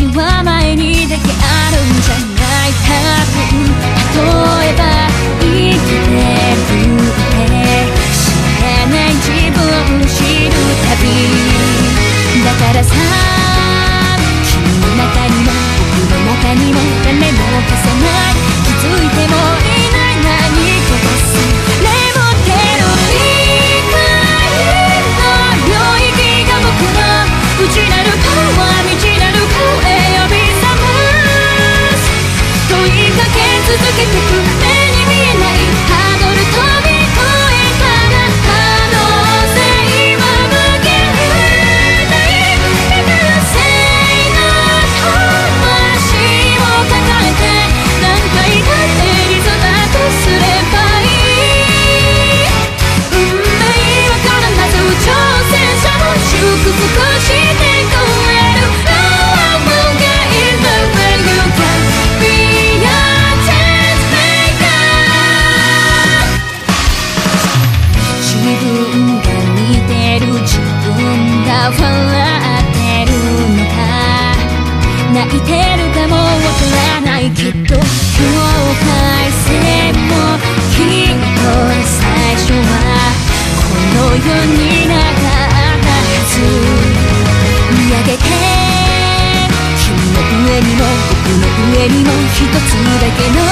you are my にも一つだけの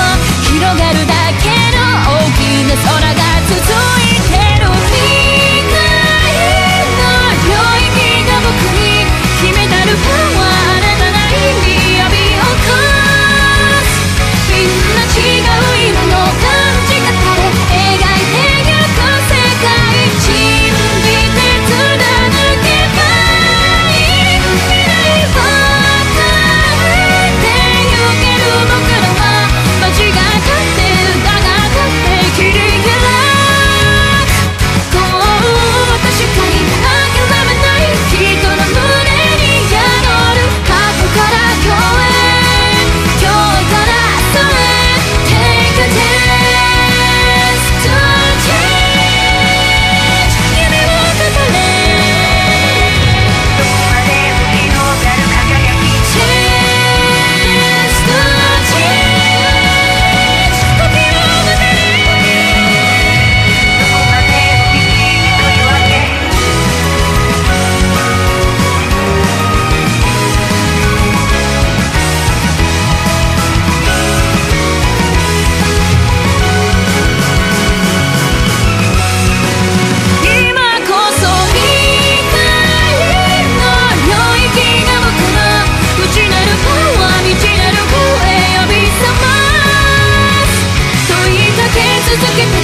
広がるだけの大きな空が Jesus, you can.